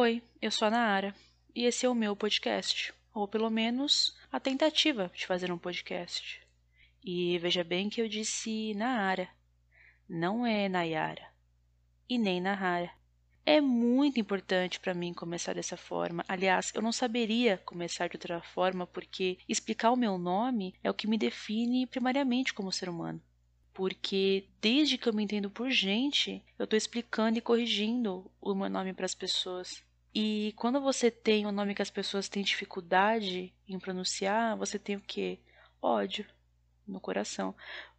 Oi, eu sou a Naara e esse é o meu podcast, ou pelo menos a tentativa de fazer um podcast. E veja bem que eu disse Naara, não é Nayara e nem Nahara. É muito importante para mim começar dessa forma. Aliás, eu não saberia começar de outra forma porque explicar o meu nome é o que me define primariamente como ser humano. Porque desde que eu me entendo por gente, eu estou explicando e corrigindo o meu nome para as pessoas. E quando você tem um nome que as pessoas têm dificuldade em pronunciar, você tem o quê? Ódio no coração.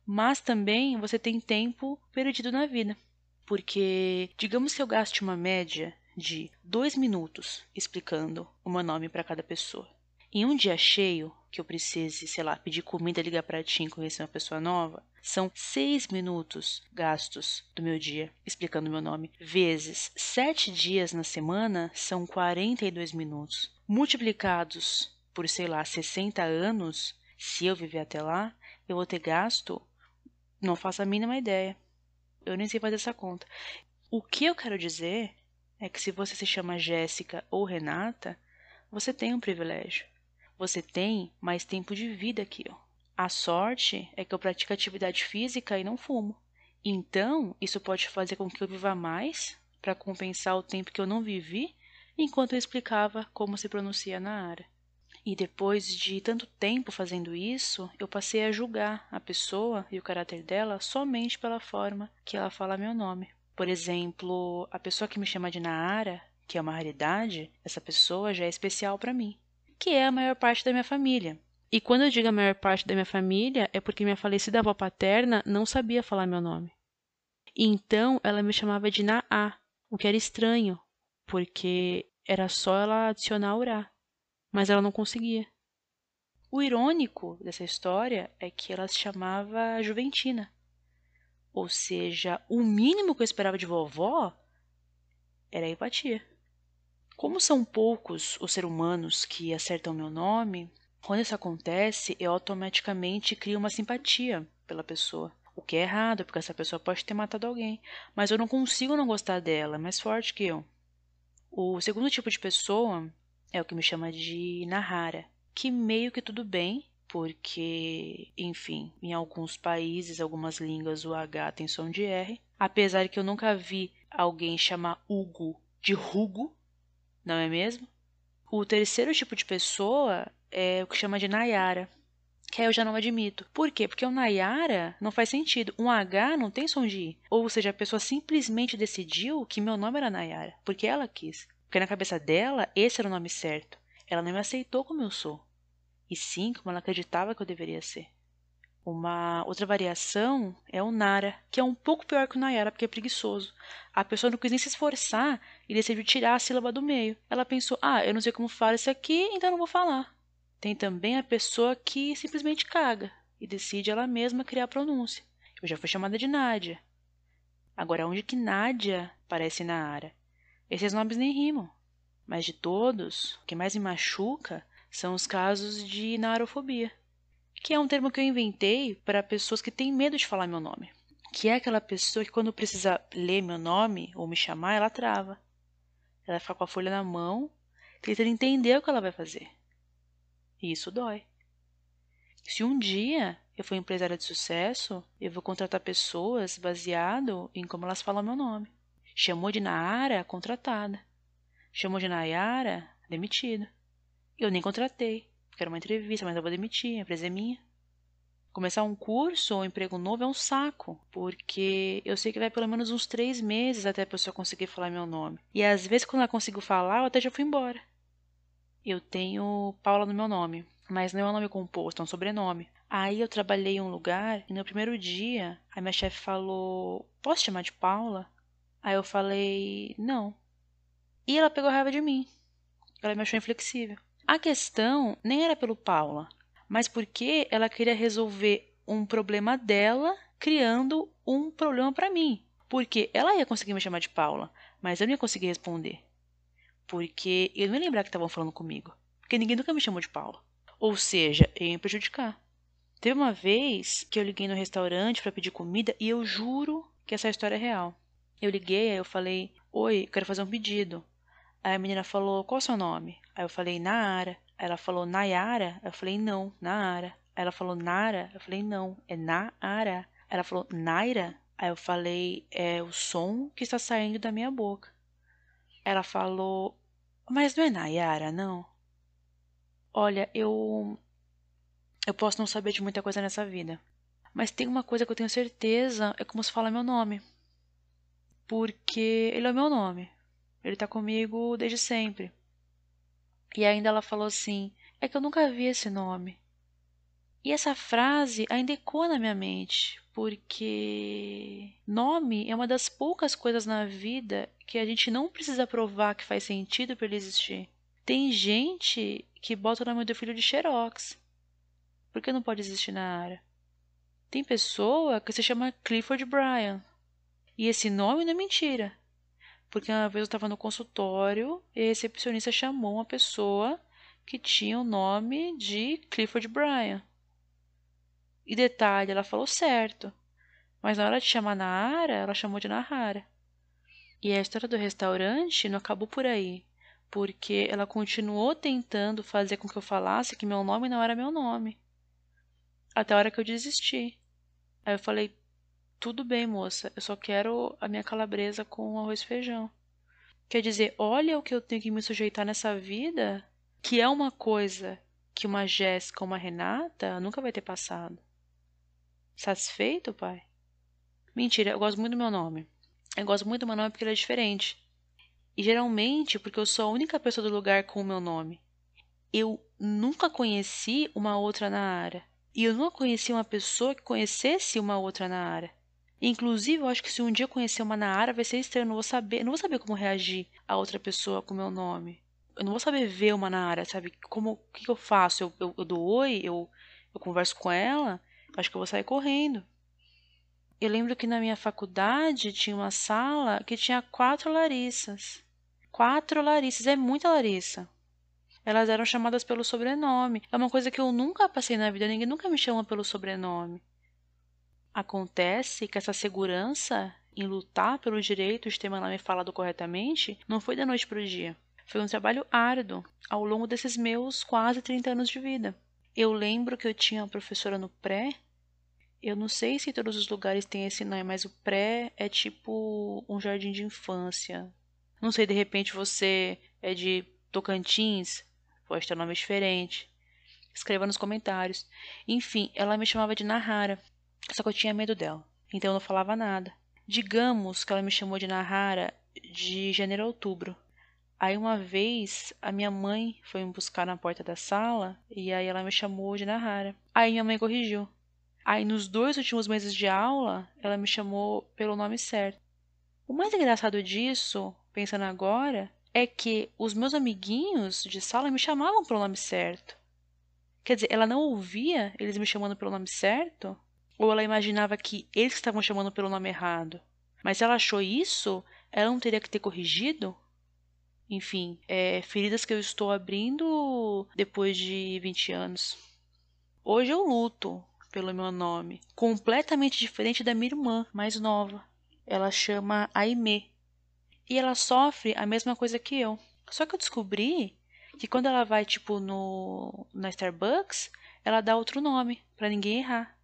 Mas também você tem tempo perdido na vida. Porque, digamos que eu gaste uma média de dois minutos explicando o meu nome para cada pessoa. Em um dia cheio, que eu precise, sei lá, pedir comida, ligar para ti, conhecer uma pessoa nova, são seis minutos gastos do meu dia explicando meu nome, vezes sete dias na semana são 42 minutos. Multiplicados por, sei lá, 60 anos, se eu viver até lá, eu vou ter gasto, não faço a mínima ideia, eu nem sei fazer essa conta. O que eu quero dizer é que se você se chama Jéssica ou Renata, você tem um privilégio. Você tem mais tempo de vida que eu. A sorte é que eu pratico atividade física e não fumo. Então, isso pode fazer com que eu viva mais para compensar o tempo que eu não vivi enquanto eu explicava como se pronuncia na área. E depois de tanto tempo fazendo isso, eu passei a julgar a pessoa e o caráter dela somente pela forma que ela fala meu nome. Por exemplo, a pessoa que me chama de Naara, que é uma raridade, essa pessoa já é especial para mim, que é a maior parte da minha família. E quando eu digo a maior parte da minha família, é porque minha falecida avó paterna não sabia falar meu nome. Então ela me chamava de Naa, o que era estranho, porque era só ela adicionar Urá mas ela não conseguia. O irônico dessa história é que ela se chamava Juventina. Ou seja, o mínimo que eu esperava de vovó era a empatia. Como são poucos os seres humanos que acertam meu nome, quando isso acontece, eu automaticamente crio uma simpatia pela pessoa. O que é errado, porque essa pessoa pode ter matado alguém, mas eu não consigo não gostar dela, é mais forte que eu. O segundo tipo de pessoa é o que me chama de Nahara, que meio que tudo bem, porque, enfim, em alguns países, algumas línguas, o H tem som de R. Apesar que eu nunca vi alguém chamar Hugo de Rugo, não é mesmo? O terceiro tipo de pessoa é o que chama de Nayara, que aí eu já não admito. Por quê? Porque o Nayara não faz sentido. Um H não tem som de I. Ou seja, a pessoa simplesmente decidiu que meu nome era Nayara, porque ela quis. Porque na cabeça dela, esse era o nome certo. Ela não me aceitou como eu sou, e sim como ela acreditava que eu deveria ser. Uma outra variação é o Nara, que é um pouco pior que o Nayara, porque é preguiçoso. A pessoa não quis nem se esforçar e decidiu tirar a sílaba do meio. Ela pensou: ah, eu não sei como falar isso aqui, então não vou falar. Tem também a pessoa que simplesmente caga e decide ela mesma criar a pronúncia. Eu já fui chamada de Nádia. Agora, onde que Nádia parece Naara? Esses nomes nem rimam. Mas de todos, o que mais me machuca são os casos de narofobia, que é um termo que eu inventei para pessoas que têm medo de falar meu nome. Que é aquela pessoa que quando precisa ler meu nome ou me chamar, ela trava. Ela fica com a folha na mão, tentando entender o que ela vai fazer. E isso dói. Se um dia eu for empresária de sucesso, eu vou contratar pessoas baseado em como elas falam meu nome. Chamou de Naara, contratada. Chamou de Nayara, demitida. Eu nem contratei, porque era uma entrevista, mas eu vou demitir, a empresa é minha. Começar um curso ou um emprego novo é um saco, porque eu sei que vai pelo menos uns três meses até a pessoa conseguir falar meu nome. E às vezes, quando ela conseguiu falar, eu até já fui embora. Eu tenho Paula no meu nome, mas não é um nome composto, é um sobrenome. Aí eu trabalhei em um lugar e no primeiro dia a minha chefe falou: Posso chamar de Paula? Aí eu falei, não. E ela pegou raiva de mim. Ela me achou inflexível. A questão nem era pelo Paula, mas porque ela queria resolver um problema dela criando um problema para mim. Porque ela ia conseguir me chamar de Paula, mas eu não ia conseguir responder. Porque eu não ia lembrar que estavam falando comigo. Porque ninguém nunca me chamou de Paula. Ou seja, eu ia me prejudicar. Teve uma vez que eu liguei no restaurante para pedir comida e eu juro que essa história é real. Eu liguei, aí eu falei: Oi, quero fazer um pedido. Aí a menina falou: Qual é o seu nome? Aí eu falei: Naara. Ela falou: Nayara? Eu falei: Não, Naara. Ela falou: Nara? Eu falei: Não, é Naara. Ela falou: Naira? Aí eu falei: É o som que está saindo da minha boca. Ela falou: Mas não é Nayara, não? Olha, eu. Eu posso não saber de muita coisa nessa vida. Mas tem uma coisa que eu tenho certeza: é como se fala meu nome. Porque ele é o meu nome. Ele tá comigo desde sempre. E ainda ela falou assim: É que eu nunca vi esse nome. E essa frase ainda ecoa na minha mente, porque nome é uma das poucas coisas na vida que a gente não precisa provar que faz sentido para ele existir. Tem gente que bota o nome do filho de Xerox. Por que não pode existir na área? Tem pessoa que se chama Clifford Bryan. E esse nome não é mentira. Porque uma vez eu estava no consultório e a recepcionista chamou uma pessoa que tinha o nome de Clifford Bryan. E detalhe, ela falou certo. Mas na hora de chamar Nara, ela chamou de Nahara. E a história do restaurante não acabou por aí, porque ela continuou tentando fazer com que eu falasse que meu nome não era meu nome. Até a hora que eu desisti. Aí eu falei: tudo bem, moça, eu só quero a minha calabresa com arroz e feijão. Quer dizer, olha o que eu tenho que me sujeitar nessa vida, que é uma coisa que uma Jéssica uma Renata nunca vai ter passado. Satisfeito, pai? Mentira, eu gosto muito do meu nome. Eu gosto muito do meu nome porque ele é diferente. E geralmente porque eu sou a única pessoa do lugar com o meu nome. Eu nunca conheci uma outra na área. E eu nunca conheci uma pessoa que conhecesse uma outra na área. Inclusive, eu acho que se um dia eu conhecer uma na área vai ser estranho. Eu não vou saber, não vou saber como reagir a outra pessoa com o meu nome. Eu não vou saber ver uma na área, sabe? Como, o que, que eu faço? Eu, eu, eu dou oi, eu, eu converso com ela, Acho que eu vou sair correndo. Eu lembro que na minha faculdade tinha uma sala que tinha quatro Larissas. Quatro Larissas, é muita Larissa. Elas eram chamadas pelo sobrenome. É uma coisa que eu nunca passei na vida, ninguém nunca me chama pelo sobrenome. Acontece que essa segurança em lutar pelo direito de ter meu nome falado corretamente não foi da noite para o dia. Foi um trabalho árduo ao longo desses meus quase 30 anos de vida. Eu lembro que eu tinha uma professora no pré eu não sei se todos os lugares têm esse nome, mas o pré é tipo um jardim de infância. Não sei, de repente você é de Tocantins, pode ter um nome diferente. Escreva nos comentários. Enfim, ela me chamava de Nahara, só que eu tinha medo dela, então eu não falava nada. Digamos que ela me chamou de Nahara de janeiro a outubro. Aí uma vez a minha mãe foi me buscar na porta da sala e aí ela me chamou de Nahara. Aí minha mãe corrigiu. Aí, nos dois últimos meses de aula, ela me chamou pelo nome certo. O mais engraçado disso, pensando agora, é que os meus amiguinhos de sala me chamavam pelo nome certo. Quer dizer, ela não ouvia eles me chamando pelo nome certo? Ou ela imaginava que eles estavam chamando pelo nome errado? Mas ela achou isso, ela não teria que ter corrigido? Enfim, é, feridas que eu estou abrindo depois de 20 anos. Hoje eu luto, pelo meu nome, completamente diferente da minha irmã mais nova. Ela chama Aimee. E ela sofre a mesma coisa que eu. Só que eu descobri que quando ela vai tipo no na Starbucks, ela dá outro nome para ninguém errar.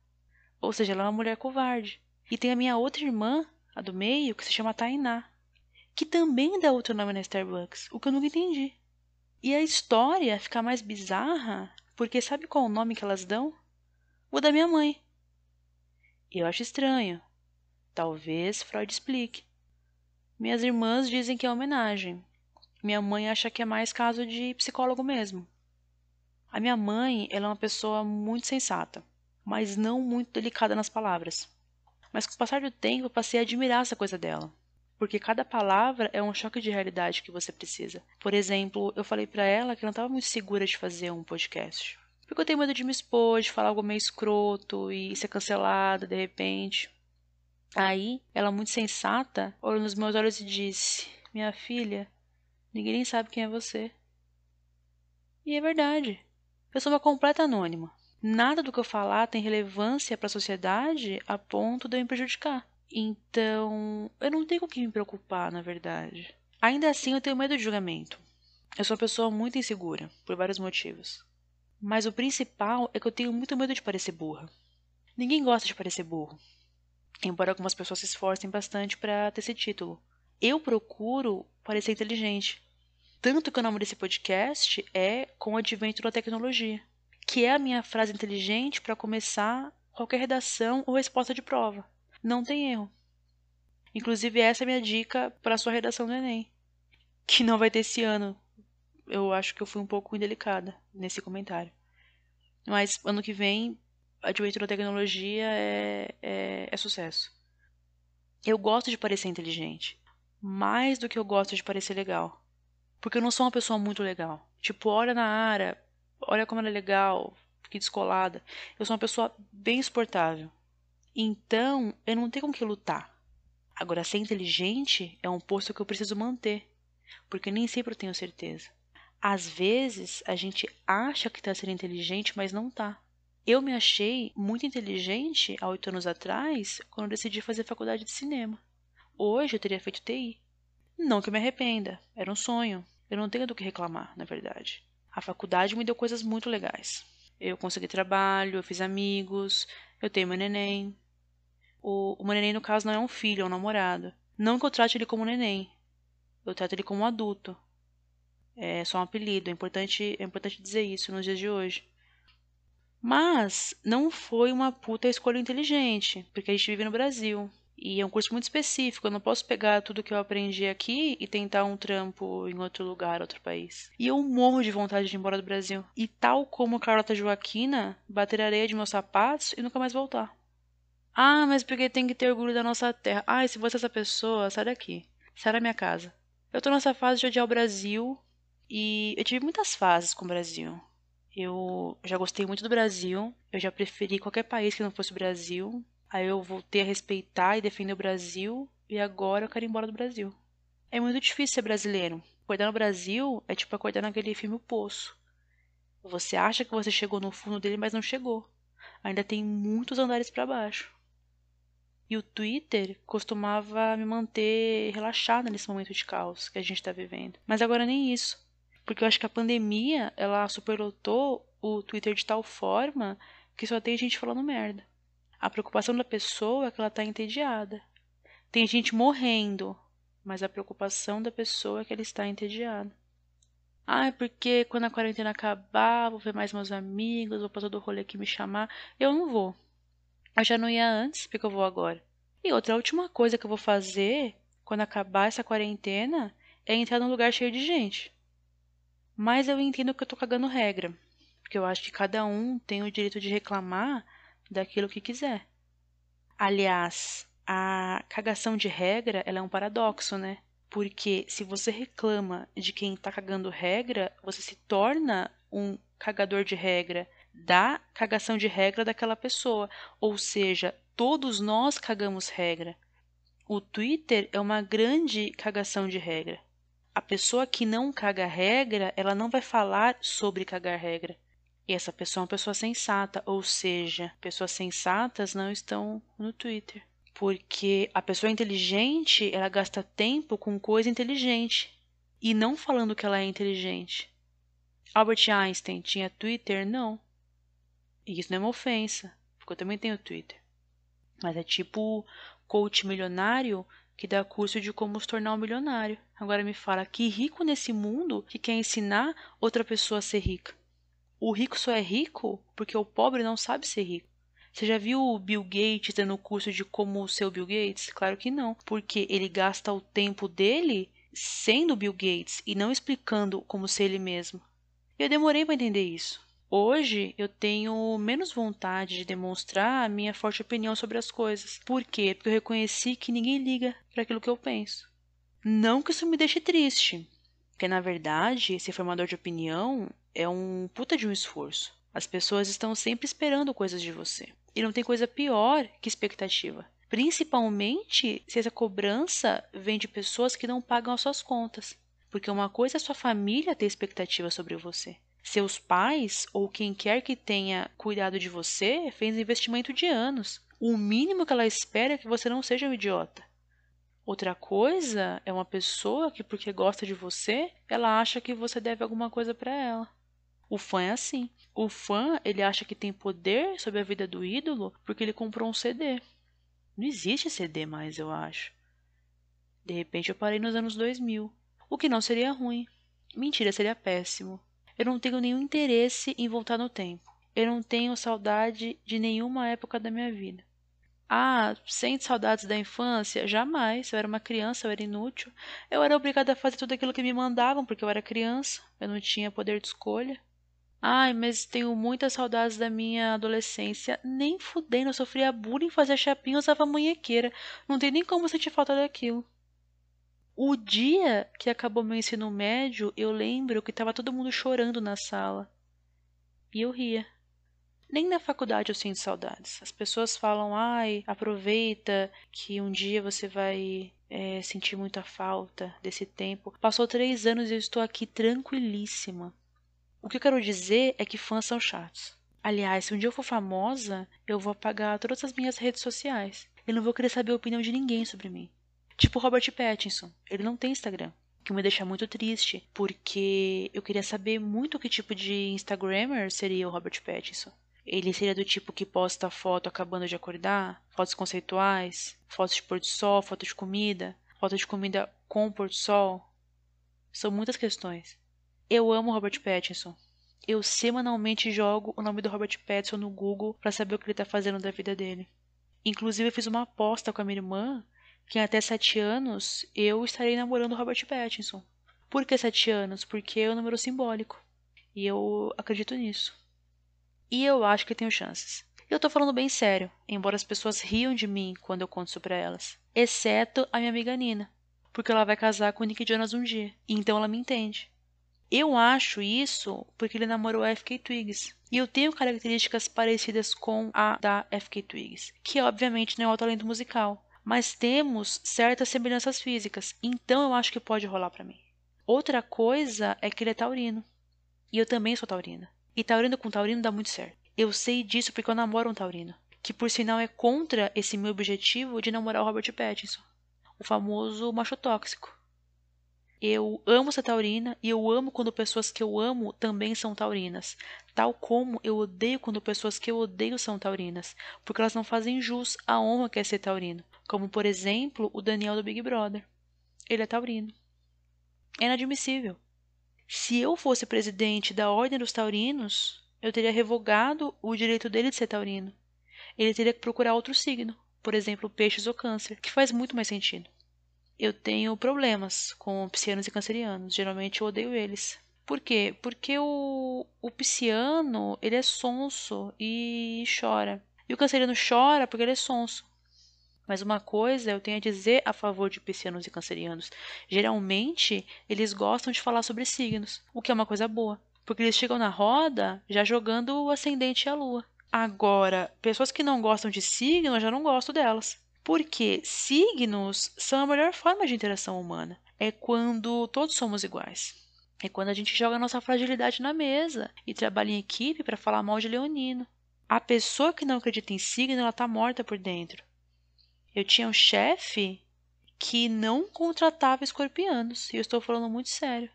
Ou seja, ela é uma mulher covarde. E tem a minha outra irmã, a do meio, que se chama Tainá, que também dá outro nome na Starbucks, o que eu nunca entendi. E a história fica mais bizarra, porque sabe qual o nome que elas dão? o da minha mãe. Eu acho estranho. Talvez Freud explique. Minhas irmãs dizem que é homenagem. Minha mãe acha que é mais caso de psicólogo mesmo. A minha mãe, ela é uma pessoa muito sensata, mas não muito delicada nas palavras. Mas com o passar do tempo, passei a admirar essa coisa dela, porque cada palavra é um choque de realidade que você precisa. Por exemplo, eu falei para ela que não estava muito segura de fazer um podcast. Porque eu tenho medo de me expor, de falar algo meio escroto e ser cancelada de repente. Aí, ela muito sensata, olhou nos meus olhos e disse: Minha filha, ninguém nem sabe quem é você. E é verdade. Eu sou uma completa anônima. Nada do que eu falar tem relevância para a sociedade a ponto de eu me prejudicar. Então, eu não tenho com o que me preocupar, na verdade. Ainda assim, eu tenho medo de julgamento. Eu sou uma pessoa muito insegura, por vários motivos. Mas o principal é que eu tenho muito medo de parecer burra. Ninguém gosta de parecer burro, embora algumas pessoas se esforcem bastante para ter esse título. Eu procuro parecer inteligente. Tanto que o nome desse podcast é Com o Advento da Tecnologia, que é a minha frase inteligente para começar qualquer redação ou resposta de prova. Não tem erro. Inclusive, essa é a minha dica para a sua redação do Enem, que não vai ter esse ano. Eu acho que eu fui um pouco indelicada nesse comentário. Mas ano que vem, Advento da Tecnologia é, é, é sucesso. Eu gosto de parecer inteligente, mais do que eu gosto de parecer legal. Porque eu não sou uma pessoa muito legal. Tipo, olha na área, olha como ela é legal, que descolada. Eu sou uma pessoa bem exportável. Então, eu não tenho com que lutar. Agora, ser inteligente é um posto que eu preciso manter, porque nem sempre eu tenho certeza. Às vezes, a gente acha que está sendo inteligente, mas não está. Eu me achei muito inteligente há oito anos atrás, quando decidi fazer faculdade de cinema. Hoje eu teria feito TI. Não que eu me arrependa, era um sonho. Eu não tenho do que reclamar, na verdade. A faculdade me deu coisas muito legais. Eu consegui trabalho, eu fiz amigos, eu tenho meu neném. O, o meu neném, no caso, não é um filho, é um namorado. Não que eu trate ele como neném. Eu trato ele como um adulto. É só um apelido. É importante, é importante dizer isso nos dias de hoje. Mas não foi uma puta escolha inteligente, porque a gente vive no Brasil. E é um curso muito específico, eu não posso pegar tudo que eu aprendi aqui e tentar um trampo em outro lugar, outro país. E eu morro de vontade de ir embora do Brasil. E tal como Carlota Joaquina, bater areia de meus sapatos e nunca mais voltar. Ah, mas porque tem que ter orgulho da nossa terra. Ah, se você é essa pessoa, sai daqui. Sai da minha casa. Eu tô nessa fase de odiar o Brasil e eu tive muitas fases com o Brasil. Eu já gostei muito do Brasil, eu já preferi qualquer país que não fosse o Brasil. Aí eu voltei a respeitar e defender o Brasil, e agora eu quero ir embora do Brasil. É muito difícil ser brasileiro. Acordar no Brasil é tipo acordar naquele filme O Poço. Você acha que você chegou no fundo dele, mas não chegou. Ainda tem muitos andares para baixo. E o Twitter costumava me manter relaxada nesse momento de caos que a gente está vivendo. Mas agora nem isso. Porque eu acho que a pandemia, ela superlotou o Twitter de tal forma que só tem gente falando merda. A preocupação da pessoa é que ela tá entediada. Tem gente morrendo, mas a preocupação da pessoa é que ela está entediada. Ah, é porque quando a quarentena acabar, vou ver mais meus amigos, vou passar do rolê que me chamar. Eu não vou. Eu já não ia antes, porque eu vou agora. E outra, a última coisa que eu vou fazer quando acabar essa quarentena é entrar num lugar cheio de gente. Mas eu entendo que eu tô cagando regra, porque eu acho que cada um tem o direito de reclamar daquilo que quiser. Aliás, a cagação de regra ela é um paradoxo, né? Porque se você reclama de quem tá cagando regra, você se torna um cagador de regra da cagação de regra daquela pessoa. Ou seja, todos nós cagamos regra. O Twitter é uma grande cagação de regra a pessoa que não caga regra, ela não vai falar sobre cagar regra. E essa pessoa é uma pessoa sensata, ou seja, pessoas sensatas não estão no Twitter. Porque a pessoa inteligente, ela gasta tempo com coisa inteligente e não falando que ela é inteligente. Albert Einstein tinha Twitter? Não. E isso não é uma ofensa, porque eu também tenho Twitter. Mas é tipo coach milionário que dá curso de como se tornar um milionário. Agora me fala, que rico nesse mundo que quer ensinar outra pessoa a ser rica? O rico só é rico porque o pobre não sabe ser rico. Você já viu o Bill Gates dando curso de como ser o Bill Gates? Claro que não, porque ele gasta o tempo dele sendo Bill Gates e não explicando como ser ele mesmo. Eu demorei para entender isso. Hoje eu tenho menos vontade de demonstrar a minha forte opinião sobre as coisas. Por quê? Porque eu reconheci que ninguém liga para aquilo que eu penso. Não que isso me deixe triste, porque na verdade, ser formador de opinião é um puta de um esforço. As pessoas estão sempre esperando coisas de você. E não tem coisa pior que expectativa. Principalmente se essa cobrança vem de pessoas que não pagam as suas contas. Porque uma coisa é sua família ter expectativa sobre você. Seus pais ou quem quer que tenha cuidado de você fez investimento de anos. O mínimo que ela espera é que você não seja um idiota. Outra coisa é uma pessoa que, porque gosta de você, ela acha que você deve alguma coisa para ela. O fã é assim. O fã, ele acha que tem poder sobre a vida do ídolo porque ele comprou um CD. Não existe CD mais, eu acho. De repente eu parei nos anos 2000. O que não seria ruim. Mentira, seria péssimo. Eu não tenho nenhum interesse em voltar no tempo. Eu não tenho saudade de nenhuma época da minha vida. Ah, sente saudades da infância? Jamais. Eu era uma criança, eu era inútil. Eu era obrigada a fazer tudo aquilo que me mandavam porque eu era criança. Eu não tinha poder de escolha. Ai, mas tenho muitas saudades da minha adolescência. Nem fudendo, eu sofria bullying, fazia chapinha, usava munhequeira. Não tem nem como sentir falta daquilo. O dia que acabou meu ensino médio, eu lembro que estava todo mundo chorando na sala. E eu ria. Nem na faculdade eu sinto saudades. As pessoas falam, ai, aproveita que um dia você vai é, sentir muita falta desse tempo. Passou três anos e eu estou aqui tranquilíssima. O que eu quero dizer é que fãs são chatos. Aliás, se um dia eu for famosa, eu vou apagar todas as minhas redes sociais. Eu não vou querer saber a opinião de ninguém sobre mim. Tipo Robert Pattinson, ele não tem Instagram. O que me deixa muito triste, porque eu queria saber muito que tipo de Instagrammer seria o Robert Pattinson. Ele seria do tipo que posta foto acabando de acordar, fotos conceituais, fotos de pôr do sol, fotos de comida, fotos de comida com pôr do sol. São muitas questões. Eu amo Robert Pattinson. Eu semanalmente jogo o nome do Robert Pattinson no Google para saber o que ele está fazendo da vida dele. Inclusive, eu fiz uma aposta com a minha irmã que até sete anos eu estarei namorando Robert Pattinson. Por que sete anos? Porque é um número simbólico. E eu acredito nisso. E eu acho que tenho chances. Eu tô falando bem sério, embora as pessoas riam de mim quando eu conto isso pra elas. Exceto a minha amiga Nina, porque ela vai casar com o Nick Jonas um dia, então ela me entende. Eu acho isso porque ele namorou a FK Twigs. E eu tenho características parecidas com a da FK Twigs, que obviamente não é o talento musical, mas temos certas semelhanças físicas, então eu acho que pode rolar para mim. Outra coisa é que ele é taurino. E eu também sou taurina. E taurino com taurino dá muito certo. Eu sei disso porque eu namoro um taurino, que por sinal é contra esse meu objetivo de namorar o Robert Pattinson, o famoso macho tóxico. Eu amo ser taurina e eu amo quando pessoas que eu amo também são taurinas, tal como eu odeio quando pessoas que eu odeio são taurinas, porque elas não fazem jus à honra que é ser taurino, como por exemplo o Daniel do Big Brother. Ele é taurino. É inadmissível. Se eu fosse presidente da Ordem dos Taurinos, eu teria revogado o direito dele de ser taurino. Ele teria que procurar outro signo, por exemplo, peixes ou câncer, que faz muito mais sentido. Eu tenho problemas com piscianos e cancerianos, geralmente eu odeio eles. Por quê? Porque o, o pisciano, ele é sonso e chora. E o canceriano chora porque ele é sonso. Mas uma coisa eu tenho a dizer a favor de piscianos e cancerianos. Geralmente, eles gostam de falar sobre signos, o que é uma coisa boa. Porque eles chegam na roda já jogando o ascendente e a lua. Agora, pessoas que não gostam de signos, eu já não gosto delas. Porque signos são a melhor forma de interação humana. É quando todos somos iguais. É quando a gente joga a nossa fragilidade na mesa e trabalha em equipe para falar mal de leonino. A pessoa que não acredita em signo, ela tá morta por dentro. Eu tinha um chefe que não contratava escorpianos, e eu estou falando muito sério.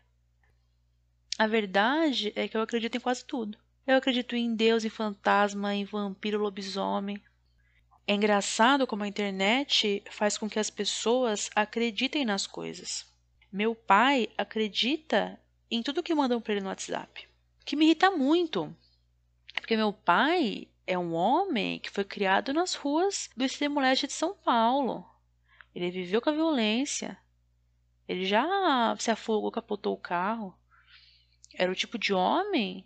A verdade é que eu acredito em quase tudo. Eu acredito em Deus, em fantasma, em vampiro, lobisomem. É engraçado como a internet faz com que as pessoas acreditem nas coisas. Meu pai acredita em tudo que mandam para ele no WhatsApp, que me irrita muito. Porque meu pai é um homem que foi criado nas ruas do extremo leste de São Paulo. Ele viveu com a violência. Ele já se afogou, capotou o carro. Era o tipo de homem.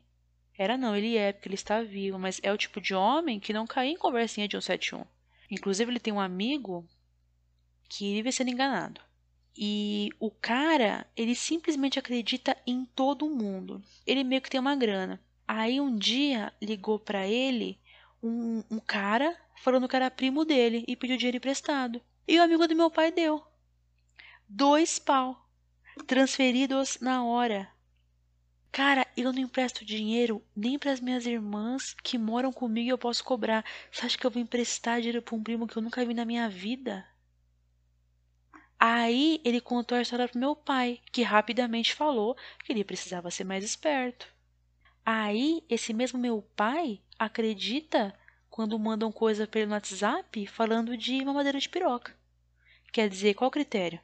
Era não, ele é, porque ele está vivo, mas é o tipo de homem que não cai em conversinha de 171. Inclusive, ele tem um amigo que vive sendo enganado. E o cara, ele simplesmente acredita em todo mundo. Ele meio que tem uma grana. Aí um dia ligou para ele um, um cara falando que era primo dele e pediu dinheiro emprestado. E o amigo do meu pai deu. Dois pau. Transferidos na hora. Cara, eu não empresto dinheiro nem para as minhas irmãs que moram comigo e eu posso cobrar. Você acha que eu vou emprestar dinheiro para um primo que eu nunca vi na minha vida? Aí ele contou a história pro meu pai, que rapidamente falou que ele precisava ser mais esperto. Aí esse mesmo meu pai acredita quando mandam coisa no WhatsApp falando de mamadeira de piroca. Quer dizer, qual critério?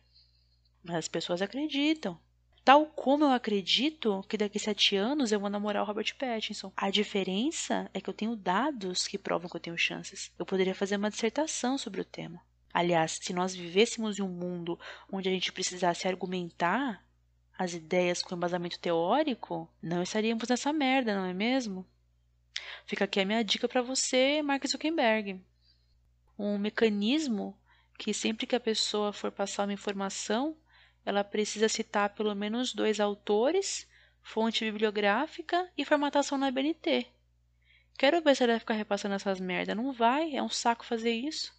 Mas as pessoas acreditam. Tal como eu acredito que daqui a sete anos eu vou namorar o Robert Pattinson. A diferença é que eu tenho dados que provam que eu tenho chances. Eu poderia fazer uma dissertação sobre o tema. Aliás, se nós vivêssemos em um mundo onde a gente precisasse argumentar as ideias com embasamento teórico, não estaríamos nessa merda, não é mesmo? Fica aqui a minha dica para você, Mark Zuckerberg. Um mecanismo que sempre que a pessoa for passar uma informação, ela precisa citar pelo menos dois autores, fonte bibliográfica e formatação na BNT. Quero ver se ela vai ficar repassando essas merda. Não vai, é um saco fazer isso.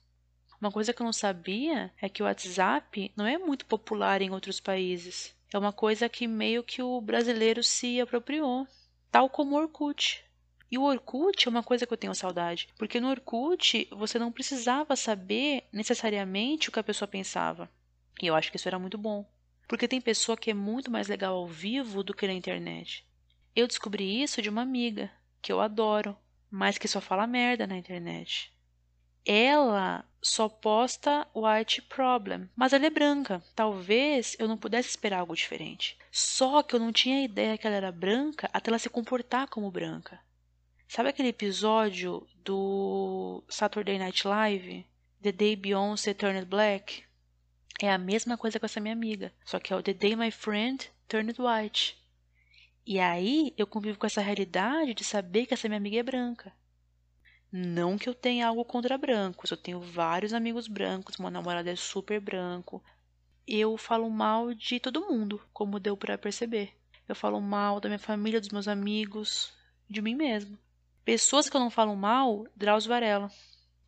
Uma coisa que eu não sabia é que o WhatsApp não é muito popular em outros países. É uma coisa que meio que o brasileiro se apropriou, tal como o Orkut. E o Orkut é uma coisa que eu tenho saudade, porque no Orkut você não precisava saber necessariamente o que a pessoa pensava. E eu acho que isso era muito bom. Porque tem pessoa que é muito mais legal ao vivo do que na internet. Eu descobri isso de uma amiga, que eu adoro, mas que só fala merda na internet. Ela só posta White Problem, mas ela é branca. Talvez eu não pudesse esperar algo diferente. Só que eu não tinha ideia que ela era branca até ela se comportar como branca. Sabe aquele episódio do Saturday Night Live? The Day Beyoncé Turned Black? É a mesma coisa com essa minha amiga, só que é o The Day My Friend Turned White. E aí eu convivo com essa realidade de saber que essa minha amiga é branca. Não que eu tenha algo contra brancos, eu tenho vários amigos brancos, meu namorado é super branco. Eu falo mal de todo mundo, como deu para perceber. Eu falo mal da minha família, dos meus amigos, de mim mesmo. Pessoas que eu não falo mal, Drauzio Varela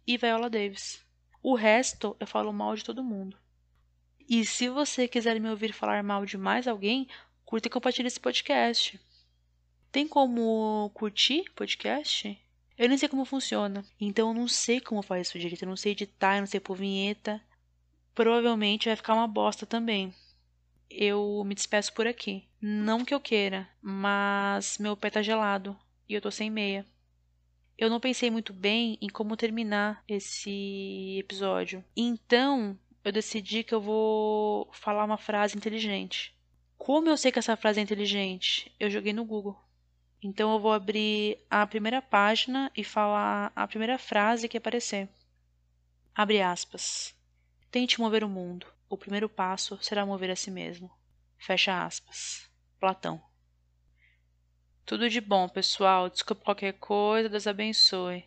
e Viola Davis. O resto eu falo mal de todo mundo. E se você quiser me ouvir falar mal de mais alguém, curta e compartilhe esse podcast. Tem como curtir podcast? Eu nem sei como funciona, então eu não sei como faz isso direito. Eu não sei editar, eu não sei pôr vinheta. Provavelmente vai ficar uma bosta também. Eu me despeço por aqui. Não que eu queira, mas meu pé tá gelado e eu tô sem meia. Eu não pensei muito bem em como terminar esse episódio. Então, eu decidi que eu vou falar uma frase inteligente. Como eu sei que essa frase é inteligente? Eu joguei no Google. Então eu vou abrir a primeira página e falar a primeira frase que aparecer. Abre aspas. Tente mover o mundo. O primeiro passo será mover a si mesmo. Fecha aspas. Platão. Tudo de bom, pessoal. Desculpa qualquer coisa. Deus abençoe.